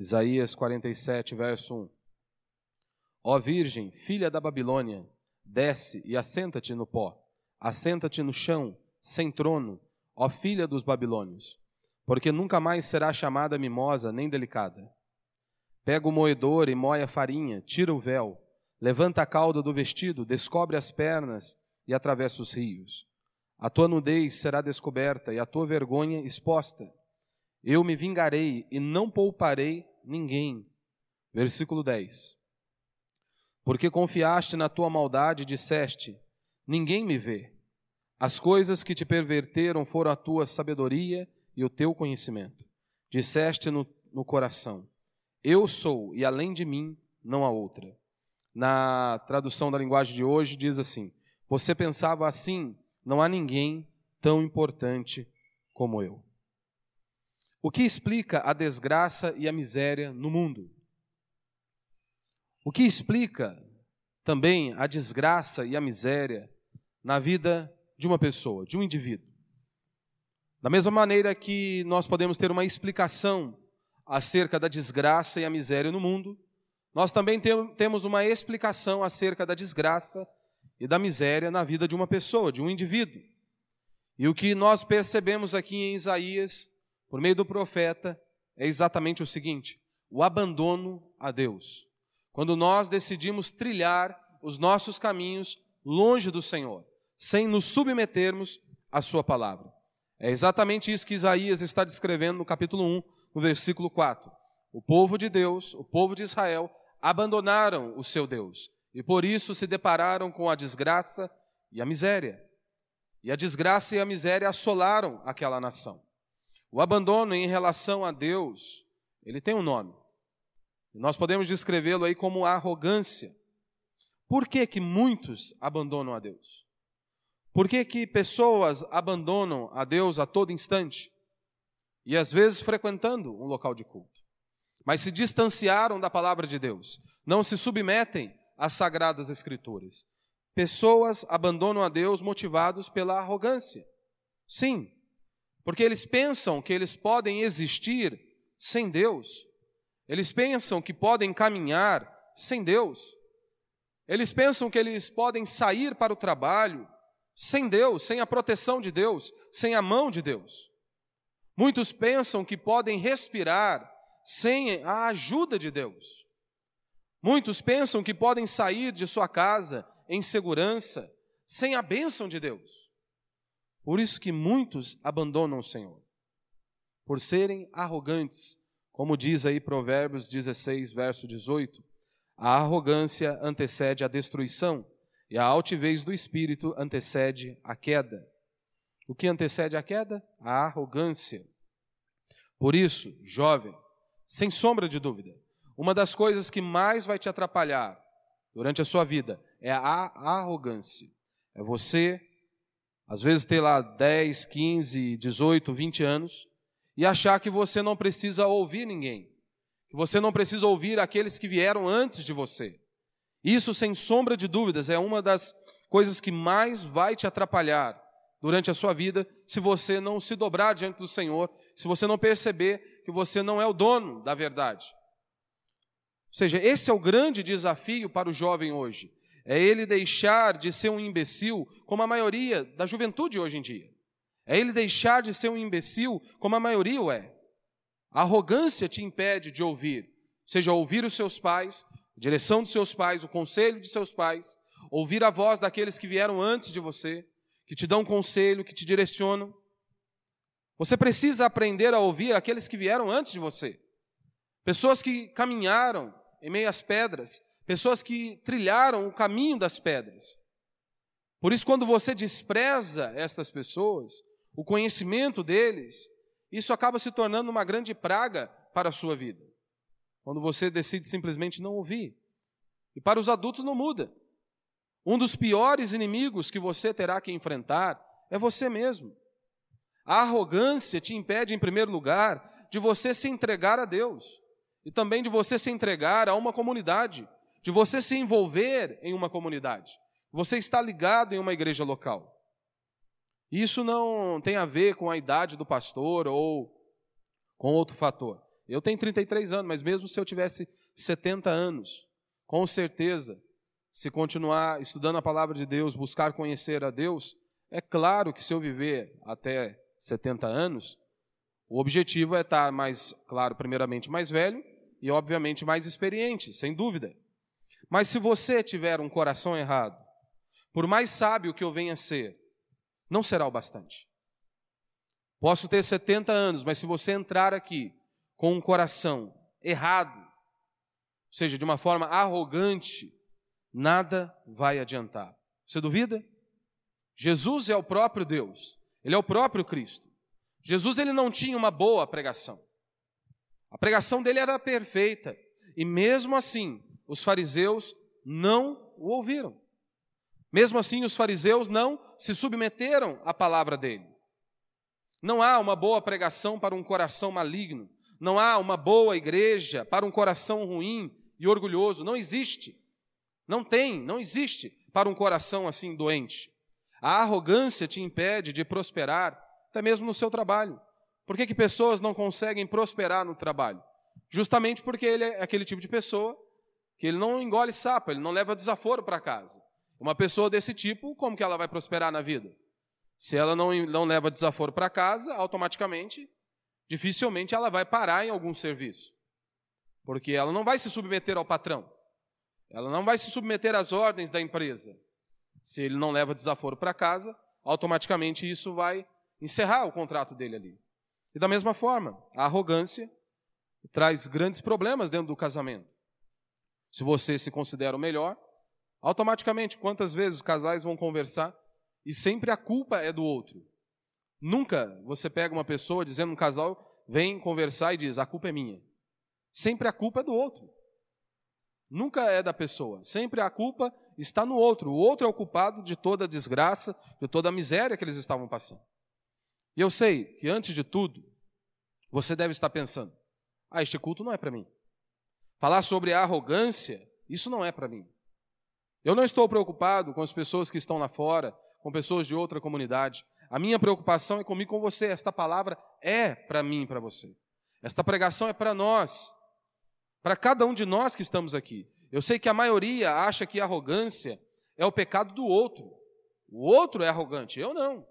Isaías 47, verso 1. Ó Virgem, filha da Babilônia, desce e assenta-te no pó, assenta-te no chão, sem trono, ó filha dos babilônios, porque nunca mais será chamada mimosa nem delicada. Pega o moedor e moe a farinha, tira o véu, levanta a cauda do vestido, descobre as pernas e atravessa os rios. A tua nudez será descoberta e a tua vergonha exposta. Eu me vingarei e não pouparei ninguém. Versículo 10. Porque confiaste na tua maldade e disseste: Ninguém me vê. As coisas que te perverteram foram a tua sabedoria e o teu conhecimento. Disseste no, no coração: Eu sou, e além de mim não há outra. Na tradução da linguagem de hoje, diz assim: Você pensava assim, não há ninguém tão importante como eu. O que explica a desgraça e a miséria no mundo? O que explica também a desgraça e a miséria na vida de uma pessoa, de um indivíduo? Da mesma maneira que nós podemos ter uma explicação acerca da desgraça e a miséria no mundo, nós também temos uma explicação acerca da desgraça e da miséria na vida de uma pessoa, de um indivíduo. E o que nós percebemos aqui em Isaías por meio do profeta é exatamente o seguinte: o abandono a Deus. Quando nós decidimos trilhar os nossos caminhos longe do Senhor, sem nos submetermos à Sua palavra. É exatamente isso que Isaías está descrevendo no capítulo 1, no versículo 4. O povo de Deus, o povo de Israel, abandonaram o seu Deus e por isso se depararam com a desgraça e a miséria. E a desgraça e a miséria assolaram aquela nação. O abandono em relação a Deus, ele tem um nome. Nós podemos descrevê-lo aí como arrogância. Por que, que muitos abandonam a Deus? Por que, que pessoas abandonam a Deus a todo instante? E às vezes frequentando um local de culto. Mas se distanciaram da palavra de Deus, não se submetem às sagradas escrituras. Pessoas abandonam a Deus motivados pela arrogância. Sim, porque eles pensam que eles podem existir sem Deus. Eles pensam que podem caminhar sem Deus. Eles pensam que eles podem sair para o trabalho sem Deus, sem a proteção de Deus, sem a mão de Deus. Muitos pensam que podem respirar sem a ajuda de Deus. Muitos pensam que podem sair de sua casa em segurança sem a bênção de Deus. Por isso que muitos abandonam o Senhor, por serem arrogantes, como diz aí Provérbios 16, verso 18. A arrogância antecede a destruição, e a altivez do espírito antecede a queda. O que antecede a queda? A arrogância. Por isso, jovem, sem sombra de dúvida, uma das coisas que mais vai te atrapalhar durante a sua vida é a arrogância. É você às vezes ter lá 10, 15, 18, 20 anos e achar que você não precisa ouvir ninguém, que você não precisa ouvir aqueles que vieram antes de você. Isso, sem sombra de dúvidas, é uma das coisas que mais vai te atrapalhar durante a sua vida se você não se dobrar diante do Senhor, se você não perceber que você não é o dono da verdade. Ou seja, esse é o grande desafio para o jovem hoje é ele deixar de ser um imbecil, como a maioria da juventude hoje em dia. É ele deixar de ser um imbecil, como a maioria o é. A arrogância te impede de ouvir, seja ouvir os seus pais, a direção dos seus pais, o conselho de seus pais, ouvir a voz daqueles que vieram antes de você, que te dão conselho, que te direcionam. Você precisa aprender a ouvir aqueles que vieram antes de você. Pessoas que caminharam em meio às pedras, pessoas que trilharam o caminho das pedras. Por isso, quando você despreza estas pessoas, o conhecimento deles, isso acaba se tornando uma grande praga para a sua vida. Quando você decide simplesmente não ouvir. E para os adultos não muda. Um dos piores inimigos que você terá que enfrentar é você mesmo. A arrogância te impede, em primeiro lugar, de você se entregar a Deus e também de você se entregar a uma comunidade de você se envolver em uma comunidade. Você está ligado em uma igreja local. Isso não tem a ver com a idade do pastor ou com outro fator. Eu tenho 33 anos, mas mesmo se eu tivesse 70 anos, com certeza, se continuar estudando a palavra de Deus, buscar conhecer a Deus, é claro que se eu viver até 70 anos, o objetivo é estar mais, claro, primeiramente mais velho e, obviamente, mais experiente, sem dúvida. Mas se você tiver um coração errado, por mais sábio que eu venha ser, não será o bastante. Posso ter 70 anos, mas se você entrar aqui com um coração errado, ou seja, de uma forma arrogante, nada vai adiantar. Você duvida? Jesus é o próprio Deus, ele é o próprio Cristo. Jesus ele não tinha uma boa pregação. A pregação dele era perfeita, e mesmo assim, os fariseus não o ouviram. Mesmo assim, os fariseus não se submeteram à palavra dele. Não há uma boa pregação para um coração maligno. Não há uma boa igreja para um coração ruim e orgulhoso. Não existe. Não tem, não existe para um coração assim doente. A arrogância te impede de prosperar, até mesmo no seu trabalho. Por que, que pessoas não conseguem prosperar no trabalho? Justamente porque ele é aquele tipo de pessoa que ele não engole sapo, ele não leva desaforo para casa. Uma pessoa desse tipo, como que ela vai prosperar na vida? Se ela não, não leva desaforo para casa, automaticamente, dificilmente ela vai parar em algum serviço. Porque ela não vai se submeter ao patrão. Ela não vai se submeter às ordens da empresa. Se ele não leva desaforo para casa, automaticamente isso vai encerrar o contrato dele ali. E da mesma forma, a arrogância traz grandes problemas dentro do casamento. Se você se considera o melhor, automaticamente, quantas vezes os casais vão conversar e sempre a culpa é do outro. Nunca você pega uma pessoa dizendo um casal vem conversar e diz a culpa é minha. Sempre a culpa é do outro. Nunca é da pessoa. Sempre a culpa está no outro. O outro é o culpado de toda a desgraça, de toda a miséria que eles estavam passando. E eu sei que antes de tudo, você deve estar pensando: ah, este culto não é para mim. Falar sobre arrogância, isso não é para mim. Eu não estou preocupado com as pessoas que estão lá fora, com pessoas de outra comunidade. A minha preocupação é comigo, com você. Esta palavra é para mim e para você. Esta pregação é para nós, para cada um de nós que estamos aqui. Eu sei que a maioria acha que arrogância é o pecado do outro. O outro é arrogante, eu não.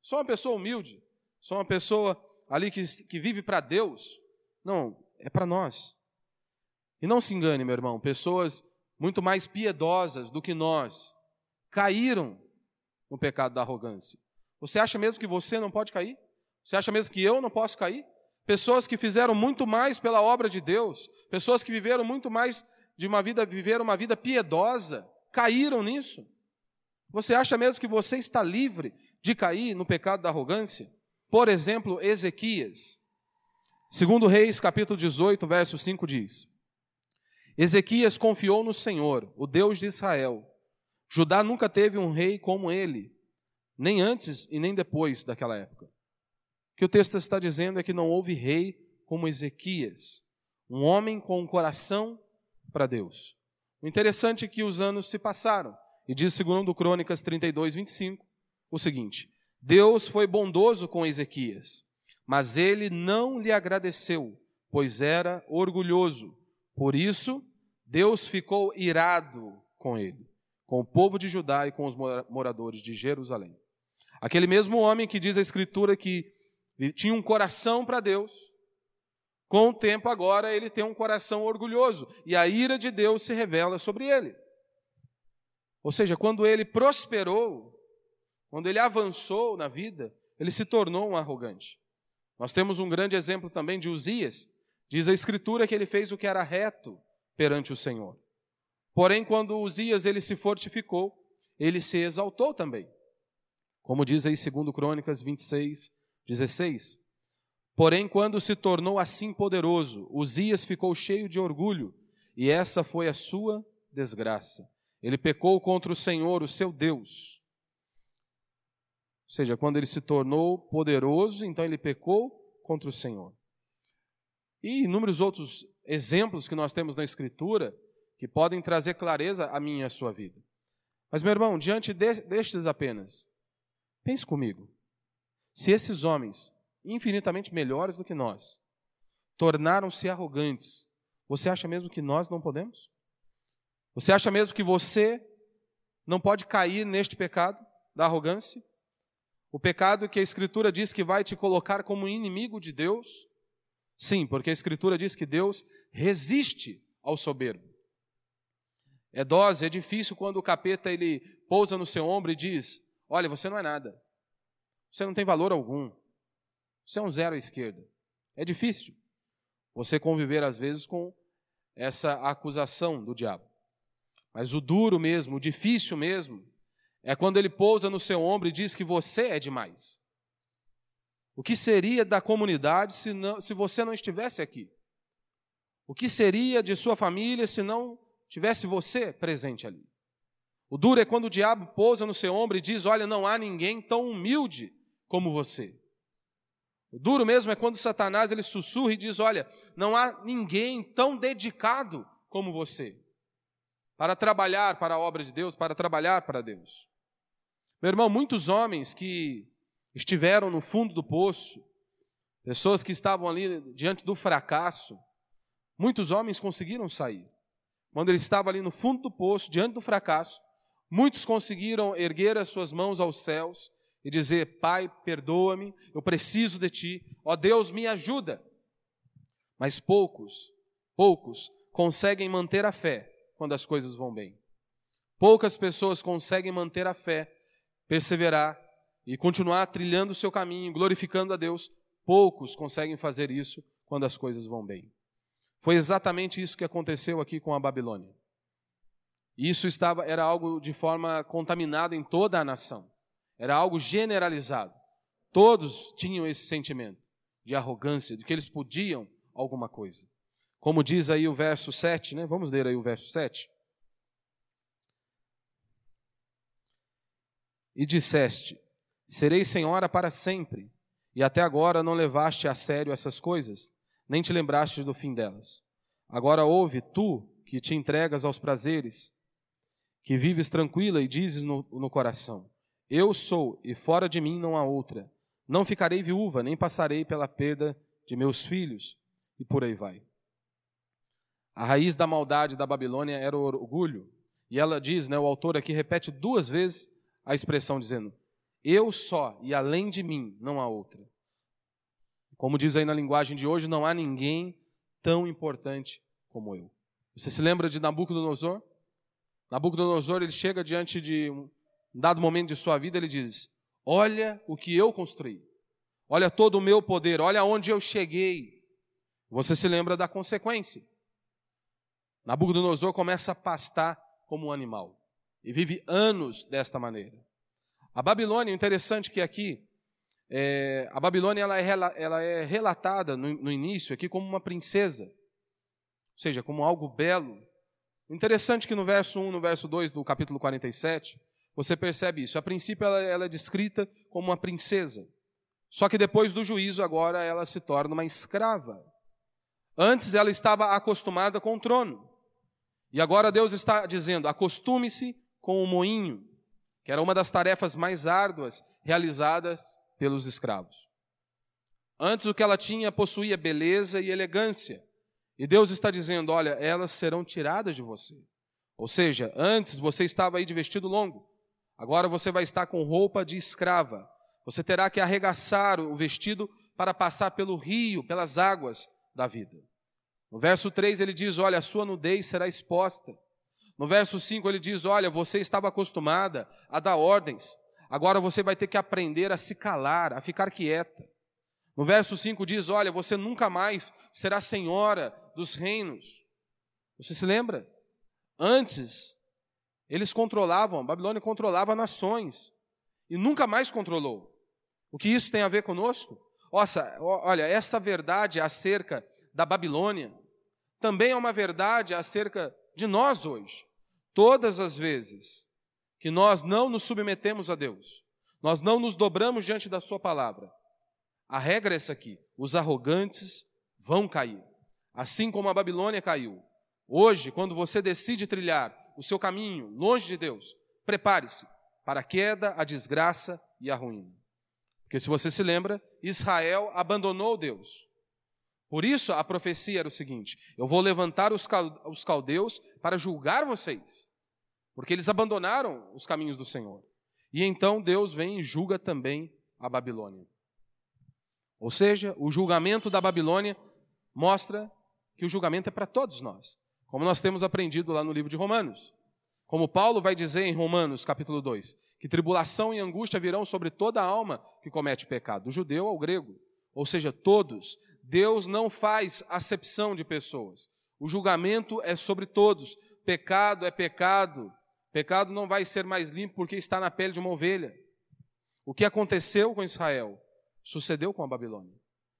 Sou uma pessoa humilde, sou uma pessoa ali que, que vive para Deus. Não, é para nós. E não se engane, meu irmão, pessoas muito mais piedosas do que nós caíram no pecado da arrogância. Você acha mesmo que você não pode cair? Você acha mesmo que eu não posso cair? Pessoas que fizeram muito mais pela obra de Deus, pessoas que viveram muito mais de uma vida, viveram uma vida piedosa, caíram nisso. Você acha mesmo que você está livre de cair no pecado da arrogância? Por exemplo, Ezequias. Segundo Reis, capítulo 18, verso 5 diz: Ezequias confiou no Senhor, o Deus de Israel, Judá nunca teve um rei como ele, nem antes e nem depois daquela época. O que o texto está dizendo é que não houve rei como Ezequias, um homem com um coração para Deus. O interessante é que os anos se passaram, e diz segundo Crônicas 32, 25, o seguinte: Deus foi bondoso com Ezequias, mas ele não lhe agradeceu, pois era orgulhoso. Por isso, Deus ficou irado com ele com o povo de Judá e com os moradores de Jerusalém. Aquele mesmo homem que diz a Escritura que tinha um coração para Deus, com o tempo agora ele tem um coração orgulhoso e a ira de Deus se revela sobre ele. Ou seja, quando ele prosperou, quando ele avançou na vida, ele se tornou um arrogante. Nós temos um grande exemplo também de Uzias. Diz a Escritura que ele fez o que era reto perante o Senhor. Porém, quando Uzias ele se fortificou, ele se exaltou também. Como diz aí 2 Crônicas 26, 16. Porém, quando se tornou assim poderoso, Uzias ficou cheio de orgulho, e essa foi a sua desgraça. Ele pecou contra o Senhor, o seu Deus. Ou seja, quando ele se tornou poderoso, então ele pecou contra o Senhor. E inúmeros outros exemplos que nós temos na Escritura que podem trazer clareza à minha e à sua vida. Mas, meu irmão, diante de, destes apenas, pense comigo. Se esses homens, infinitamente melhores do que nós, tornaram-se arrogantes. Você acha mesmo que nós não podemos? Você acha mesmo que você não pode cair neste pecado da arrogância? O pecado que a Escritura diz que vai te colocar como inimigo de Deus? Sim, porque a Escritura diz que Deus resiste ao soberbo. É dose, é difícil quando o capeta ele pousa no seu ombro e diz: Olha, você não é nada. Você não tem valor algum. Você é um zero à esquerda. É difícil você conviver, às vezes, com essa acusação do diabo. Mas o duro mesmo, o difícil mesmo, é quando ele pousa no seu ombro e diz que você é demais. O que seria da comunidade se, não, se você não estivesse aqui? O que seria de sua família se não tivesse você presente ali? O duro é quando o diabo pousa no seu ombro e diz: Olha, não há ninguém tão humilde como você. O duro mesmo é quando Satanás ele sussurra e diz: Olha, não há ninguém tão dedicado como você para trabalhar para a obra de Deus, para trabalhar para Deus. Meu irmão, muitos homens que estiveram no fundo do poço, pessoas que estavam ali diante do fracasso, muitos homens conseguiram sair. Quando ele estava ali no fundo do poço, diante do fracasso, muitos conseguiram erguer as suas mãos aos céus e dizer: Pai, perdoa-me, eu preciso de ti, ó Deus, me ajuda. Mas poucos, poucos conseguem manter a fé quando as coisas vão bem. Poucas pessoas conseguem manter a fé, perseverar e continuar trilhando o seu caminho, glorificando a Deus. Poucos conseguem fazer isso quando as coisas vão bem. Foi exatamente isso que aconteceu aqui com a Babilônia. Isso estava era algo de forma contaminada em toda a nação. Era algo generalizado. Todos tinham esse sentimento de arrogância, de que eles podiam alguma coisa. Como diz aí o verso 7, né? Vamos ler aí o verso 7. E disseste: Serei senhora para sempre, e até agora não levaste a sério essas coisas, nem te lembraste do fim delas. Agora ouve, tu que te entregas aos prazeres, que vives tranquila e dizes no, no coração: Eu sou, e fora de mim não há outra. Não ficarei viúva, nem passarei pela perda de meus filhos, e por aí vai. A raiz da maldade da Babilônia era o orgulho. E ela diz, né, o autor aqui repete duas vezes a expressão dizendo: Eu só e além de mim não há outra. Como diz aí na linguagem de hoje, não há ninguém tão importante como eu. Você se lembra de Nabucodonosor? Nabucodonosor, ele chega diante de um dado momento de sua vida, ele diz: Olha o que eu construí. Olha todo o meu poder, olha onde eu cheguei. Você se lembra da consequência. Nabucodonosor começa a pastar como um animal e vive anos desta maneira. A Babilônia, interessante que aqui, é, a Babilônia ela é, ela é relatada no, no, início aqui como uma princesa, ou seja, como algo belo. Interessante que no verso 1, no verso 2 do capítulo 47, você percebe isso. A princípio ela, ela é descrita como uma princesa, só que depois do juízo agora ela se torna uma escrava. Antes ela estava acostumada com o trono. E agora Deus está dizendo: acostume-se com o moinho, que era uma das tarefas mais árduas realizadas pelos escravos. Antes o que ela tinha possuía beleza e elegância. E Deus está dizendo: olha, elas serão tiradas de você. Ou seja, antes você estava aí de vestido longo, agora você vai estar com roupa de escrava. Você terá que arregaçar o vestido para passar pelo rio, pelas águas da vida. No verso 3 ele diz: Olha, a sua nudez será exposta. No verso 5 ele diz: Olha, você estava acostumada a dar ordens, agora você vai ter que aprender a se calar, a ficar quieta. No verso 5 diz: Olha, você nunca mais será senhora dos reinos. Você se lembra? Antes, eles controlavam, a Babilônia controlava nações e nunca mais controlou. O que isso tem a ver conosco? Nossa, olha, essa verdade acerca da Babilônia, também é uma verdade acerca de nós hoje. Todas as vezes que nós não nos submetemos a Deus, nós não nos dobramos diante da Sua palavra, a regra é essa aqui: os arrogantes vão cair, assim como a Babilônia caiu. Hoje, quando você decide trilhar o seu caminho longe de Deus, prepare-se para a queda, a desgraça e a ruína. Porque se você se lembra, Israel abandonou Deus. Por isso a profecia era o seguinte: eu vou levantar os caldeus para julgar vocês, porque eles abandonaram os caminhos do Senhor. E então Deus vem e julga também a Babilônia. Ou seja, o julgamento da Babilônia mostra que o julgamento é para todos nós, como nós temos aprendido lá no livro de Romanos. Como Paulo vai dizer em Romanos, capítulo 2, que tribulação e angústia virão sobre toda a alma que comete pecado, do judeu ao grego, ou seja, todos. Deus não faz acepção de pessoas. O julgamento é sobre todos. Pecado é pecado. Pecado não vai ser mais limpo porque está na pele de uma ovelha. O que aconteceu com Israel sucedeu com a Babilônia.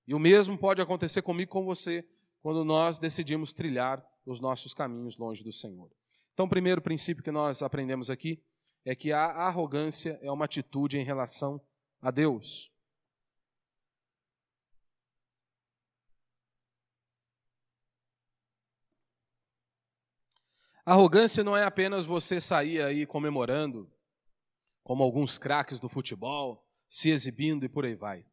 E o mesmo pode acontecer comigo com você quando nós decidimos trilhar os nossos caminhos longe do Senhor. Então, o primeiro princípio que nós aprendemos aqui é que a arrogância é uma atitude em relação a Deus. Arrogância não é apenas você sair aí comemorando, como alguns craques do futebol, se exibindo e por aí vai,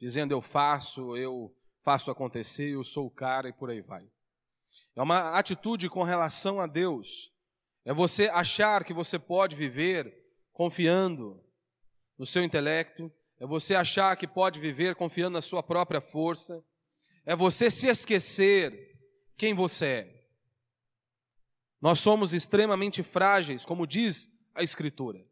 dizendo eu faço, eu faço acontecer, eu sou o cara e por aí vai. É uma atitude com relação a Deus é você achar que você pode viver confiando no seu intelecto, é você achar que pode viver confiando na sua própria força, é você se esquecer quem você é. Nós somos extremamente frágeis, como diz a Escritura.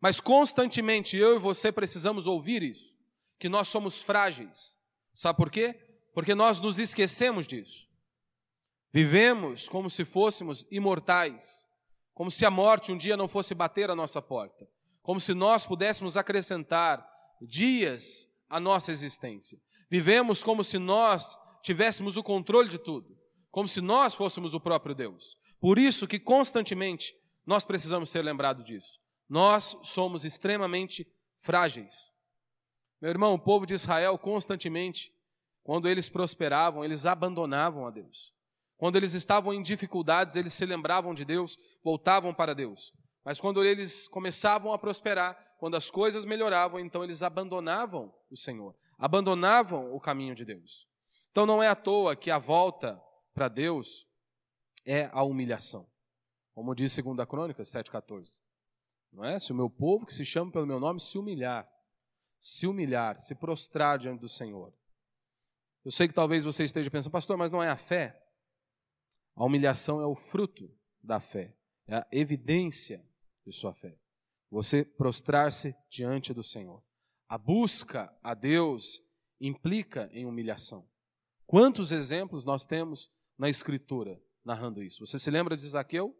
Mas constantemente eu e você precisamos ouvir isso, que nós somos frágeis. Sabe por quê? Porque nós nos esquecemos disso. Vivemos como se fôssemos imortais como se a morte um dia não fosse bater a nossa porta, como se nós pudéssemos acrescentar dias à nossa existência. Vivemos como se nós tivéssemos o controle de tudo, como se nós fôssemos o próprio Deus. Por isso que constantemente nós precisamos ser lembrados disso. Nós somos extremamente frágeis. Meu irmão, o povo de Israel constantemente, quando eles prosperavam, eles abandonavam a Deus. Quando eles estavam em dificuldades, eles se lembravam de Deus, voltavam para Deus. Mas quando eles começavam a prosperar, quando as coisas melhoravam, então eles abandonavam o Senhor, abandonavam o caminho de Deus. Então não é à toa que a volta para Deus é a humilhação. Como diz 2 Crônicas 7,14. Não é? Se o meu povo, que se chama pelo meu nome, se humilhar, se humilhar, se prostrar diante do Senhor. Eu sei que talvez você esteja pensando, pastor, mas não é a fé? A humilhação é o fruto da fé, é a evidência de sua fé. Você prostrar-se diante do Senhor. A busca a Deus implica em humilhação. Quantos exemplos nós temos na Escritura narrando isso? Você se lembra de Zaqueu?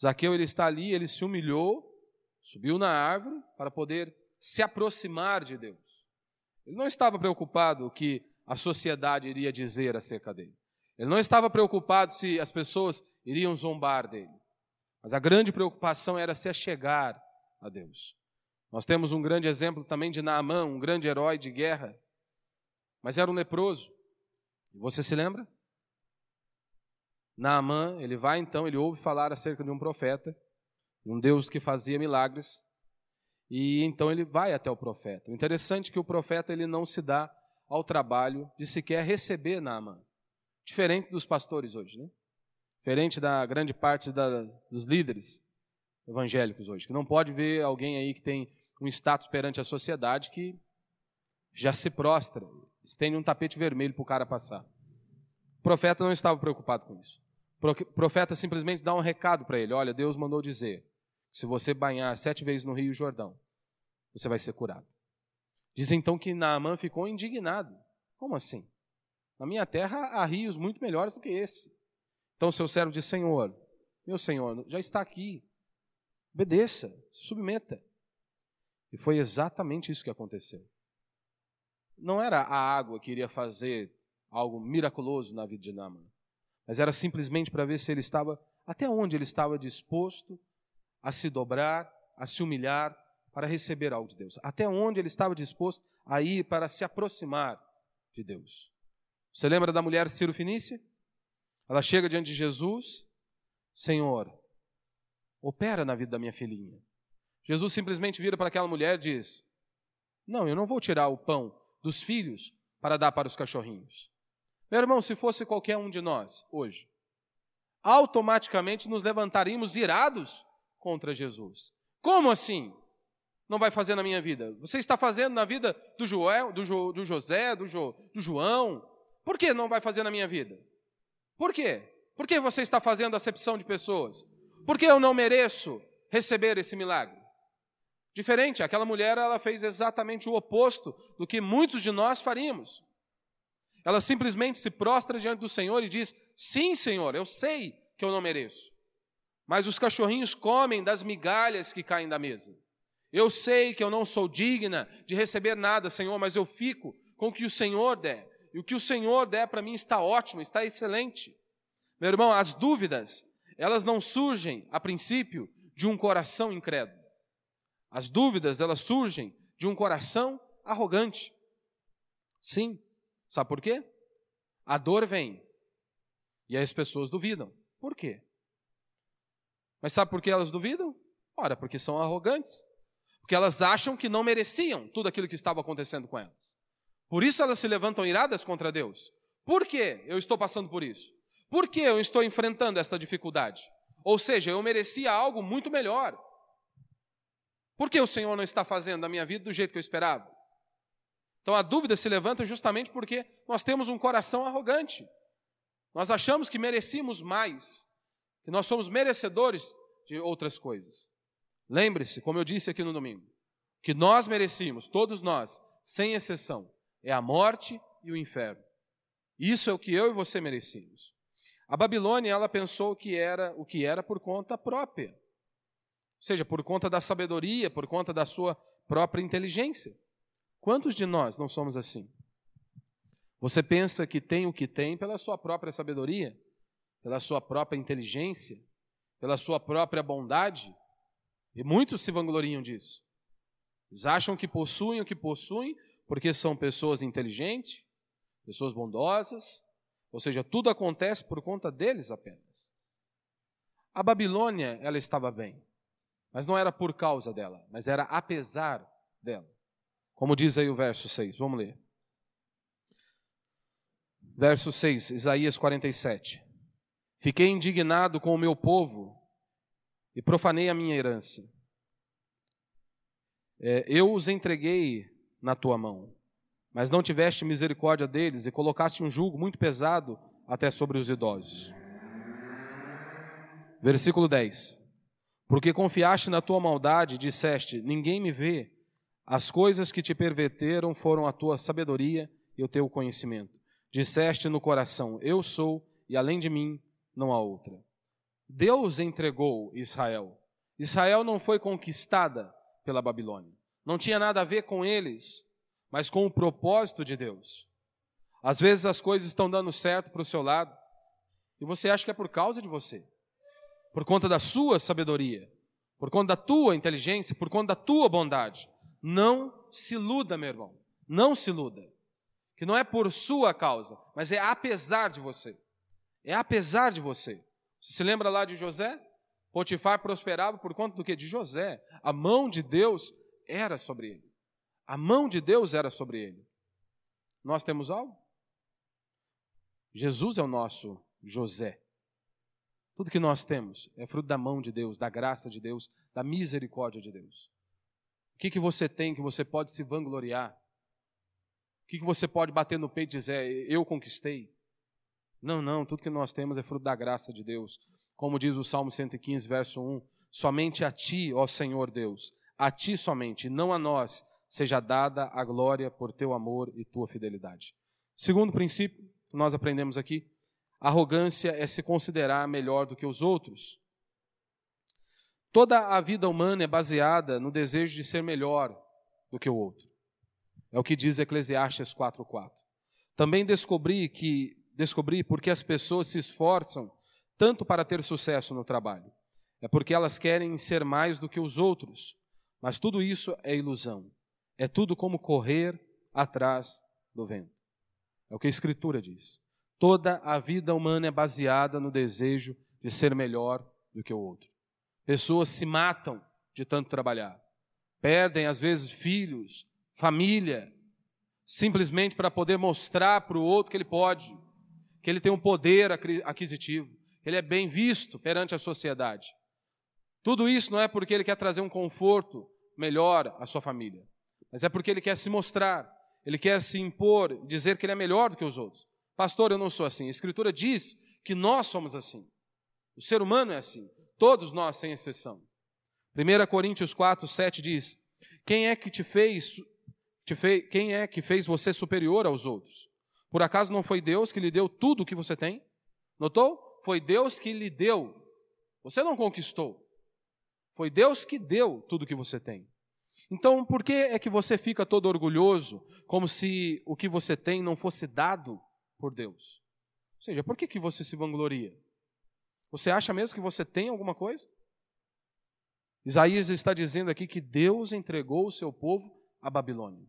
Zaqueu ele está ali, ele se humilhou, subiu na árvore para poder se aproximar de Deus. Ele não estava preocupado o que a sociedade iria dizer acerca dele. Ele não estava preocupado se as pessoas iriam zombar dele. Mas a grande preocupação era se achegar a Deus. Nós temos um grande exemplo também de Naamã, um grande herói de guerra, mas era um leproso. Você se lembra? Naamã, ele vai então, ele ouve falar acerca de um profeta, um Deus que fazia milagres, e então ele vai até o profeta. O interessante é que o profeta ele não se dá ao trabalho de sequer receber Naamã. Diferente dos pastores hoje, né? Diferente da grande parte da, dos líderes evangélicos hoje, que não pode ver alguém aí que tem um status perante a sociedade que já se prostra, estende um tapete vermelho para o cara passar. O profeta não estava preocupado com isso. O profeta simplesmente dá um recado para ele: olha, Deus mandou dizer se você banhar sete vezes no Rio Jordão, você vai ser curado. Diz então que Naamã ficou indignado. Como assim? Na minha terra há rios muito melhores do que esse. Então seu servo diz: Senhor, meu Senhor, já está aqui. Obedeça, se submeta. E foi exatamente isso que aconteceu. Não era a água que iria fazer algo miraculoso na vida de Naaman, mas era simplesmente para ver se ele estava, até onde ele estava disposto a se dobrar, a se humilhar para receber algo de Deus, até onde ele estava disposto a ir para se aproximar de Deus. Você lembra da mulher Ciro Finícia? Ela chega diante de Jesus, Senhor, opera na vida da minha filhinha. Jesus simplesmente vira para aquela mulher e diz: Não, eu não vou tirar o pão dos filhos para dar para os cachorrinhos. Meu irmão, se fosse qualquer um de nós hoje, automaticamente nos levantaríamos irados contra Jesus. Como assim? Não vai fazer na minha vida? Você está fazendo na vida do, Joel, do, jo, do José, do, jo, do João? Por que não vai fazer na minha vida? Por quê? Por que você está fazendo acepção de pessoas? Por que eu não mereço receber esse milagre? Diferente, aquela mulher ela fez exatamente o oposto do que muitos de nós faríamos. Ela simplesmente se prostra diante do Senhor e diz: Sim, Senhor, eu sei que eu não mereço. Mas os cachorrinhos comem das migalhas que caem da mesa. Eu sei que eu não sou digna de receber nada, Senhor, mas eu fico com o que o Senhor der. E o que o Senhor der para mim está ótimo, está excelente. Meu irmão, as dúvidas, elas não surgem, a princípio, de um coração incrédulo. As dúvidas, elas surgem de um coração arrogante. Sim. Sabe por quê? A dor vem e as pessoas duvidam. Por quê? Mas sabe por que elas duvidam? Ora, porque são arrogantes. Porque elas acham que não mereciam tudo aquilo que estava acontecendo com elas. Por isso elas se levantam iradas contra Deus. Por que eu estou passando por isso? Por que eu estou enfrentando esta dificuldade? Ou seja, eu merecia algo muito melhor. Por que o Senhor não está fazendo na minha vida do jeito que eu esperava? Então a dúvida se levanta justamente porque nós temos um coração arrogante. Nós achamos que merecíamos mais que nós somos merecedores de outras coisas. Lembre-se, como eu disse aqui no domingo, que nós merecíamos, todos nós, sem exceção, é a morte e o inferno. Isso é o que eu e você merecíamos. A Babilônia, ela pensou que era o que era por conta própria. Ou seja, por conta da sabedoria, por conta da sua própria inteligência. Quantos de nós não somos assim? Você pensa que tem o que tem pela sua própria sabedoria? pela sua própria inteligência, pela sua própria bondade, e muitos se vangloriam disso. Eles acham que possuem o que possuem porque são pessoas inteligentes, pessoas bondosas, ou seja, tudo acontece por conta deles apenas. A Babilônia, ela estava bem, mas não era por causa dela, mas era apesar dela. Como diz aí o verso 6, vamos ler. Verso 6, Isaías 47. Fiquei indignado com o meu povo e profanei a minha herança. É, eu os entreguei na tua mão, mas não tiveste misericórdia deles e colocaste um jugo muito pesado até sobre os idosos. Versículo 10. Porque confiaste na tua maldade e disseste: Ninguém me vê. As coisas que te perverteram foram a tua sabedoria e o teu conhecimento. Disseste no coração: Eu sou, e além de mim não há outra. Deus entregou Israel. Israel não foi conquistada pela Babilônia. Não tinha nada a ver com eles, mas com o propósito de Deus. Às vezes as coisas estão dando certo para o seu lado e você acha que é por causa de você, por conta da sua sabedoria, por conta da tua inteligência, por conta da tua bondade. Não se iluda, meu irmão. Não se iluda. Que não é por sua causa, mas é apesar de você. É apesar de você. Você se lembra lá de José? Potifar prosperava por conta do que? De José. A mão de Deus era sobre ele. A mão de Deus era sobre ele. Nós temos algo? Jesus é o nosso José. Tudo que nós temos é fruto da mão de Deus, da graça de Deus, da misericórdia de Deus. O que, que você tem que você pode se vangloriar? O que, que você pode bater no peito e dizer, eu conquistei? Não, não, tudo que nós temos é fruto da graça de Deus. Como diz o Salmo 115, verso 1: Somente a ti, ó Senhor Deus, a ti somente, não a nós, seja dada a glória por teu amor e tua fidelidade. Segundo princípio nós aprendemos aqui, arrogância é se considerar melhor do que os outros. Toda a vida humana é baseada no desejo de ser melhor do que o outro. É o que diz Eclesiastes 4:4. Também descobri que descobrir porque as pessoas se esforçam tanto para ter sucesso no trabalho. É porque elas querem ser mais do que os outros. Mas tudo isso é ilusão. É tudo como correr atrás do vento. É o que a Escritura diz. Toda a vida humana é baseada no desejo de ser melhor do que o outro. Pessoas se matam de tanto trabalhar. Perdem, às vezes, filhos, família, simplesmente para poder mostrar para o outro que ele pode que ele tem um poder aquisitivo, ele é bem visto perante a sociedade. Tudo isso não é porque ele quer trazer um conforto melhor à sua família, mas é porque ele quer se mostrar, ele quer se impor, dizer que ele é melhor do que os outros. Pastor, eu não sou assim. A Escritura diz que nós somos assim. O ser humano é assim. Todos nós, sem exceção. 1 Coríntios 4, 7 diz: Quem é que te fez, te fez, quem é que fez você superior aos outros? Por acaso não foi Deus que lhe deu tudo o que você tem? Notou? Foi Deus que lhe deu. Você não conquistou. Foi Deus que deu tudo o que você tem. Então, por que é que você fica todo orgulhoso, como se o que você tem não fosse dado por Deus? Ou seja, por que, que você se vangloria? Você acha mesmo que você tem alguma coisa? Isaías está dizendo aqui que Deus entregou o seu povo à Babilônia.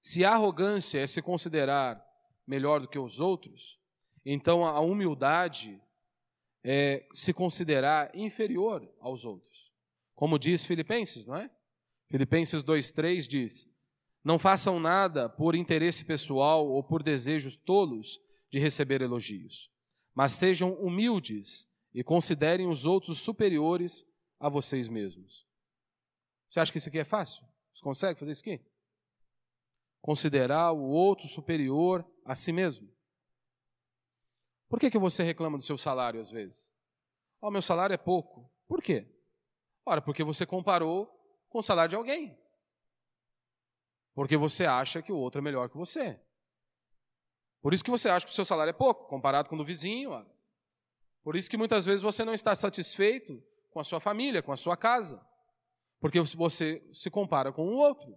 Se a arrogância é se considerar melhor do que os outros, então a humildade é se considerar inferior aos outros. Como diz Filipenses, não é? Filipenses 2,3 diz: Não façam nada por interesse pessoal ou por desejos tolos de receber elogios, mas sejam humildes e considerem os outros superiores a vocês mesmos. Você acha que isso aqui é fácil? Você consegue fazer isso aqui? Considerar o outro superior a si mesmo. Por que, que você reclama do seu salário às vezes? Oh, meu salário é pouco. Por quê? Ora, porque você comparou com o salário de alguém. Porque você acha que o outro é melhor que você. Por isso que você acha que o seu salário é pouco, comparado com o do vizinho. Ora. Por isso que muitas vezes você não está satisfeito com a sua família, com a sua casa. Porque você se compara com o outro.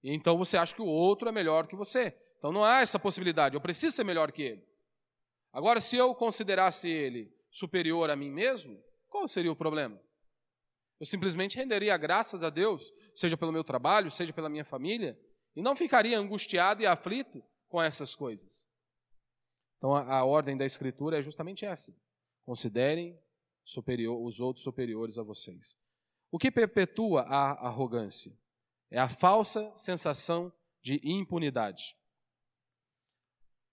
E então você acha que o outro é melhor que você. Então não há essa possibilidade, eu preciso ser melhor que ele. Agora, se eu considerasse ele superior a mim mesmo, qual seria o problema? Eu simplesmente renderia graças a Deus, seja pelo meu trabalho, seja pela minha família, e não ficaria angustiado e aflito com essas coisas. Então, a, a ordem da Escritura é justamente essa: considerem superior, os outros superiores a vocês. O que perpetua a arrogância? É a falsa sensação de impunidade.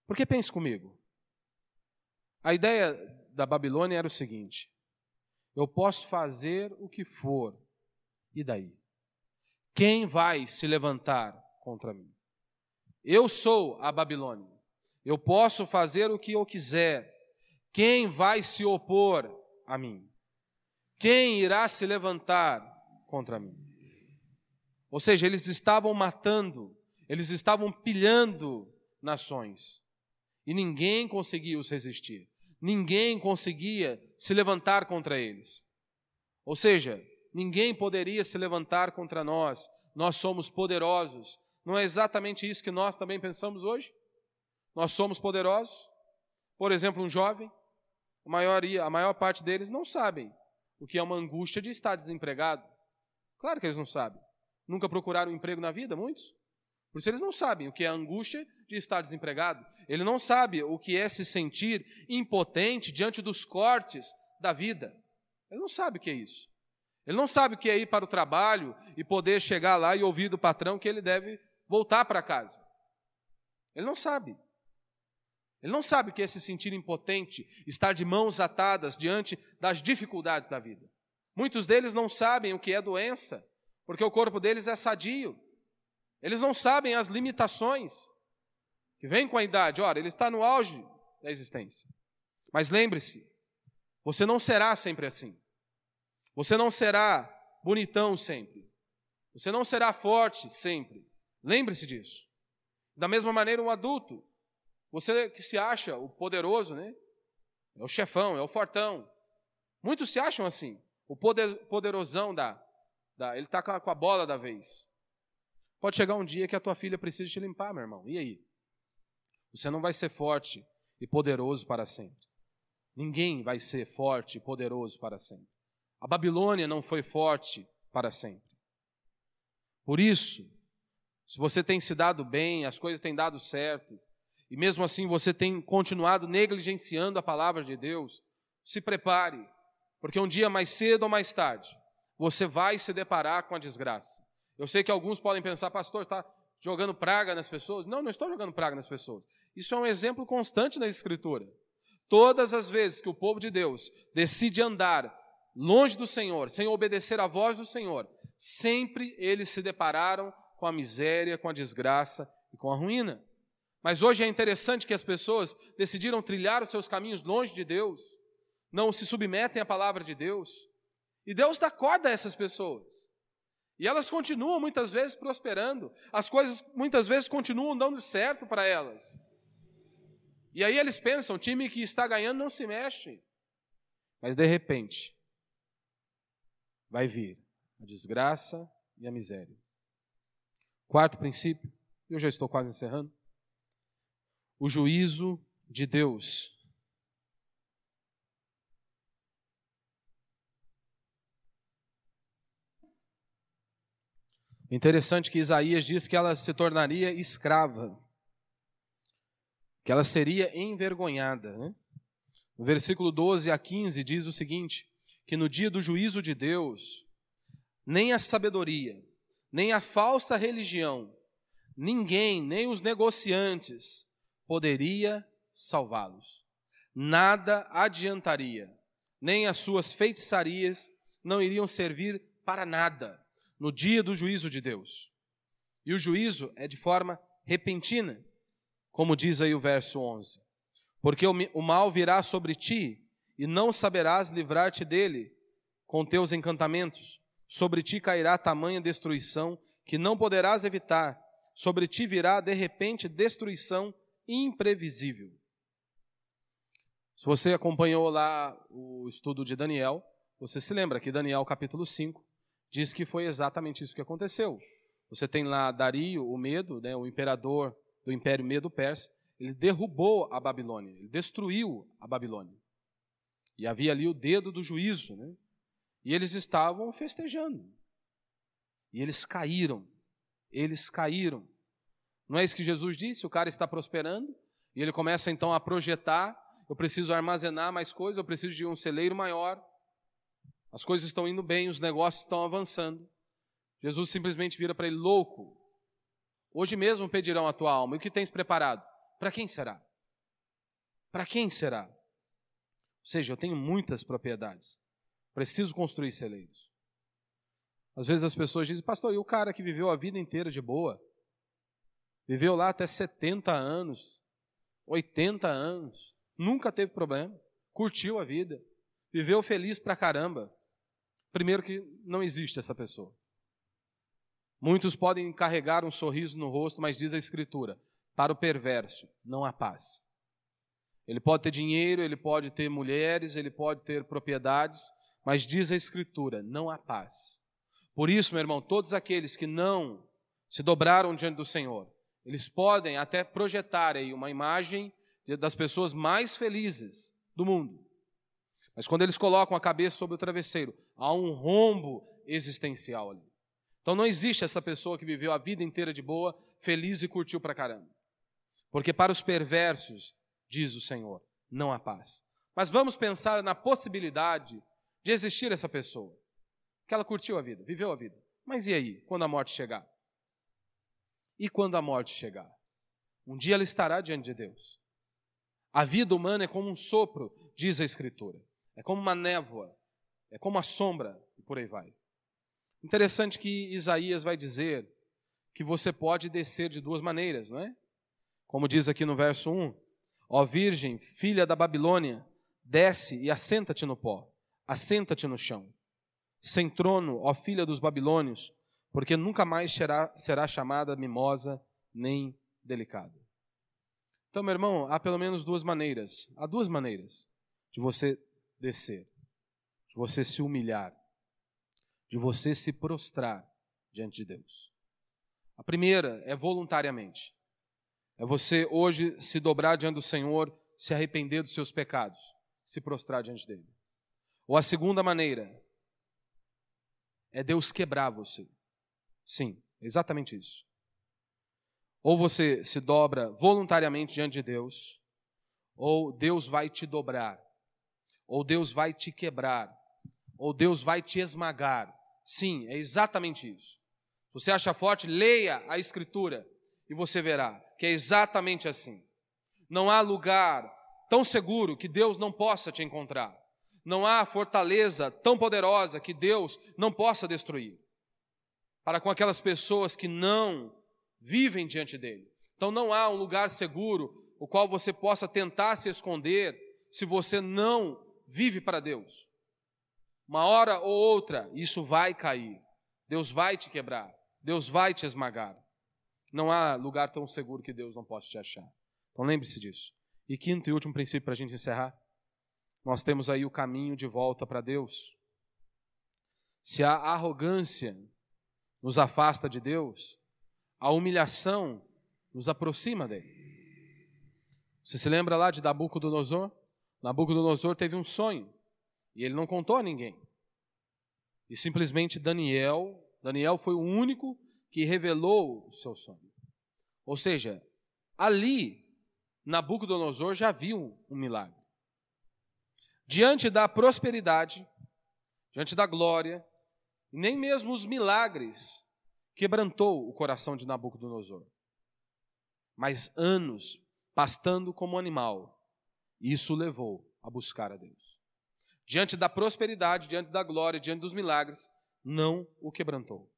Porque pense comigo. A ideia da Babilônia era o seguinte: eu posso fazer o que for, e daí? Quem vai se levantar contra mim? Eu sou a Babilônia. Eu posso fazer o que eu quiser. Quem vai se opor a mim? Quem irá se levantar contra mim? Ou seja, eles estavam matando, eles estavam pilhando nações e ninguém conseguia os resistir. Ninguém conseguia se levantar contra eles. Ou seja, ninguém poderia se levantar contra nós. Nós somos poderosos. Não é exatamente isso que nós também pensamos hoje? Nós somos poderosos? Por exemplo, um jovem, a maioria, a maior parte deles não sabem o que é uma angústia de estar desempregado. Claro que eles não sabem. Nunca procuraram um emprego na vida, muitos? Por isso eles não sabem o que é a angústia de estar desempregado. Ele não sabe o que é se sentir impotente diante dos cortes da vida. Ele não sabe o que é isso. Ele não sabe o que é ir para o trabalho e poder chegar lá e ouvir do patrão que ele deve voltar para casa. Ele não sabe. Ele não sabe o que é se sentir impotente, estar de mãos atadas diante das dificuldades da vida. Muitos deles não sabem o que é doença, porque o corpo deles é sadio. Eles não sabem as limitações que vêm com a idade. Ora, ele está no auge da existência. Mas lembre-se, você não será sempre assim. Você não será bonitão sempre. Você não será forte sempre. Lembre-se disso. Da mesma maneira, um adulto, você que se acha o poderoso, né? É o chefão, é o fortão. Muitos se acham assim. O poder, poderosão da, da ele está com a bola da vez. Pode chegar um dia que a tua filha precisa te limpar, meu irmão. E aí? Você não vai ser forte e poderoso para sempre. Ninguém vai ser forte e poderoso para sempre. A Babilônia não foi forte para sempre. Por isso, se você tem se dado bem, as coisas têm dado certo, e mesmo assim você tem continuado negligenciando a palavra de Deus, se prepare, porque um dia mais cedo ou mais tarde, você vai se deparar com a desgraça. Eu sei que alguns podem pensar, pastor, está jogando praga nas pessoas. Não, não estou jogando praga nas pessoas. Isso é um exemplo constante na Escritura. Todas as vezes que o povo de Deus decide andar longe do Senhor, sem obedecer à voz do Senhor, sempre eles se depararam com a miséria, com a desgraça e com a ruína. Mas hoje é interessante que as pessoas decidiram trilhar os seus caminhos longe de Deus, não se submetem à palavra de Deus, e Deus dá corda a essas pessoas. E elas continuam muitas vezes prosperando, as coisas muitas vezes continuam dando certo para elas. E aí eles pensam: time que está ganhando não se mexe. Mas de repente, vai vir a desgraça e a miséria. Quarto princípio, eu já estou quase encerrando. O juízo de Deus. Interessante é que Isaías diz que ela se tornaria escrava que ela seria envergonhada. Né? No versículo 12 a 15 diz o seguinte: que no dia do juízo de Deus, nem a sabedoria, nem a falsa religião, ninguém, nem os negociantes, poderia salvá-los. Nada adiantaria, nem as suas feitiçarias não iriam servir para nada no dia do juízo de Deus. E o juízo é de forma repentina como diz aí o verso 11: Porque o mal virá sobre ti, e não saberás livrar-te dele com teus encantamentos. Sobre ti cairá tamanha destruição que não poderás evitar. Sobre ti virá de repente destruição imprevisível. Se você acompanhou lá o estudo de Daniel, você se lembra que Daniel capítulo 5 diz que foi exatamente isso que aconteceu. Você tem lá Dario, o medo, né, o imperador do Império Medo-Persa, ele derrubou a Babilônia, ele destruiu a Babilônia. E havia ali o dedo do juízo, né? E eles estavam festejando. E eles caíram. Eles caíram. Não é isso que Jesus disse? O cara está prosperando e ele começa então a projetar: eu preciso armazenar mais coisas, eu preciso de um celeiro maior. As coisas estão indo bem, os negócios estão avançando. Jesus simplesmente vira para ele: louco, Hoje mesmo pedirão a tua alma. E o que tens preparado? Para quem será? Para quem será? Ou seja, eu tenho muitas propriedades. Preciso construir celeiros. Às vezes as pessoas dizem, pastor, e o cara que viveu a vida inteira de boa? Viveu lá até 70 anos, 80 anos, nunca teve problema, curtiu a vida, viveu feliz pra caramba. Primeiro que não existe essa pessoa. Muitos podem carregar um sorriso no rosto, mas diz a Escritura: para o perverso não há paz. Ele pode ter dinheiro, ele pode ter mulheres, ele pode ter propriedades, mas diz a Escritura: não há paz. Por isso, meu irmão, todos aqueles que não se dobraram diante do Senhor, eles podem até projetar aí uma imagem das pessoas mais felizes do mundo. Mas quando eles colocam a cabeça sobre o travesseiro, há um rombo existencial ali. Então não existe essa pessoa que viveu a vida inteira de boa, feliz e curtiu pra caramba. Porque para os perversos, diz o Senhor, não há paz. Mas vamos pensar na possibilidade de existir essa pessoa, que ela curtiu a vida, viveu a vida. Mas e aí, quando a morte chegar? E quando a morte chegar? Um dia ela estará diante de Deus. A vida humana é como um sopro, diz a Escritura. É como uma névoa, é como a sombra, e por aí vai. Interessante que Isaías vai dizer que você pode descer de duas maneiras, não é? Como diz aqui no verso 1: Ó Virgem, filha da Babilônia, desce e assenta-te no pó, assenta-te no chão. Sem trono, ó filha dos babilônios, porque nunca mais será, será chamada mimosa nem delicada. Então, meu irmão, há pelo menos duas maneiras, há duas maneiras de você descer, de você se humilhar de você se prostrar diante de Deus. A primeira é voluntariamente. É você hoje se dobrar diante do Senhor, se arrepender dos seus pecados, se prostrar diante dele. Ou a segunda maneira é Deus quebrar você. Sim, exatamente isso. Ou você se dobra voluntariamente diante de Deus, ou Deus vai te dobrar, ou Deus vai te quebrar, ou Deus vai te esmagar, Sim, é exatamente isso. Se você acha forte, leia a Escritura e você verá que é exatamente assim. Não há lugar tão seguro que Deus não possa te encontrar. Não há fortaleza tão poderosa que Deus não possa destruir. Para com aquelas pessoas que não vivem diante dele. Então não há um lugar seguro o qual você possa tentar se esconder se você não vive para Deus. Uma hora ou outra, isso vai cair. Deus vai te quebrar. Deus vai te esmagar. Não há lugar tão seguro que Deus não possa te achar. Então lembre-se disso. E quinto e último princípio para a gente encerrar. Nós temos aí o caminho de volta para Deus. Se a arrogância nos afasta de Deus, a humilhação nos aproxima dele. Você se lembra lá de Nabucodonosor? Nabucodonosor teve um sonho e ele não contou a ninguém. E simplesmente Daniel, Daniel foi o único que revelou o seu sonho. Ou seja, ali Nabucodonosor já viu um milagre. Diante da prosperidade, diante da glória, nem mesmo os milagres quebrantou o coração de Nabucodonosor. Mas anos pastando como animal, isso o levou a buscar a Deus. Diante da prosperidade, diante da glória, diante dos milagres, não o quebrantou.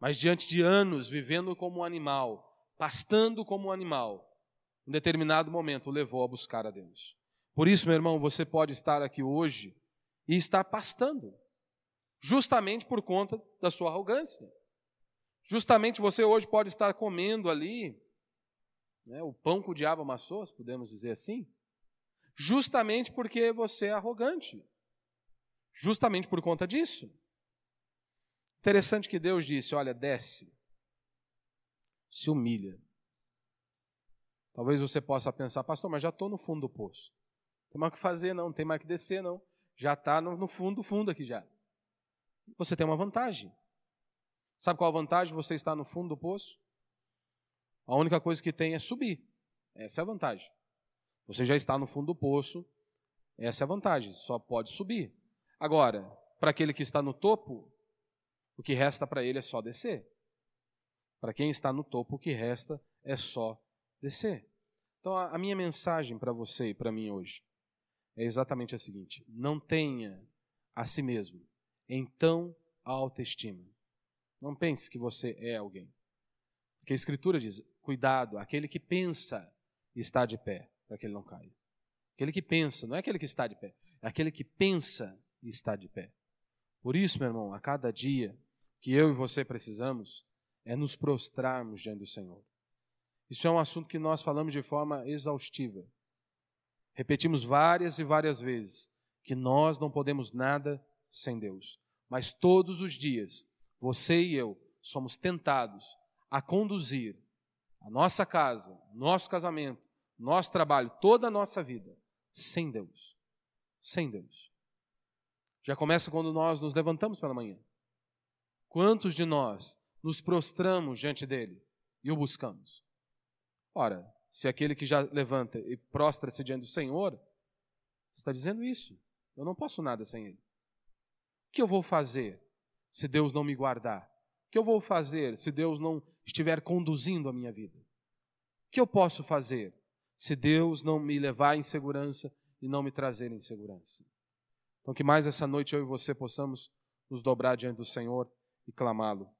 Mas diante de anos vivendo como um animal, pastando como um animal, em determinado momento o levou a buscar a Deus. Por isso, meu irmão, você pode estar aqui hoje e estar pastando, justamente por conta da sua arrogância. Justamente você hoje pode estar comendo ali né, o pão que o diabo amassou, se podemos dizer assim, justamente porque você é arrogante. Justamente por conta disso. Interessante que Deus disse: olha, desce, se humilha. Talvez você possa pensar, pastor, mas já estou no fundo do poço tem mais o que fazer, não, não tem mais o que descer, não. Já está no, no fundo do fundo aqui já. Você tem uma vantagem. Sabe qual a vantagem você está no fundo do poço? A única coisa que tem é subir. Essa é a vantagem. Você já está no fundo do poço, essa é a vantagem, só pode subir. Agora, para aquele que está no topo, o que resta para ele é só descer. Para quem está no topo, o que resta é só descer. Então, a minha mensagem para você e para mim hoje é exatamente a seguinte: não tenha a si mesmo em tão alta estima. Não pense que você é alguém. Porque a Escritura diz: cuidado, aquele que pensa está de pé, para que ele não caia. Aquele que pensa, não é aquele que está de pé, é aquele que pensa e está de pé. Por isso, meu irmão, a cada dia que eu e você precisamos é nos prostrarmos diante do Senhor. Isso é um assunto que nós falamos de forma exaustiva. Repetimos várias e várias vezes que nós não podemos nada sem Deus. Mas todos os dias, você e eu somos tentados a conduzir a nossa casa, nosso casamento, nosso trabalho, toda a nossa vida sem Deus. Sem Deus. Já começa quando nós nos levantamos pela manhã. Quantos de nós nos prostramos diante dele e o buscamos? Ora, se aquele que já levanta e prostra-se diante do Senhor, está dizendo isso. Eu não posso nada sem Ele. O que eu vou fazer se Deus não me guardar? O que eu vou fazer se Deus não estiver conduzindo a minha vida? O que eu posso fazer se Deus não me levar em segurança e não me trazer em segurança? Então, que mais essa noite eu e você possamos nos dobrar diante do Senhor e clamá-lo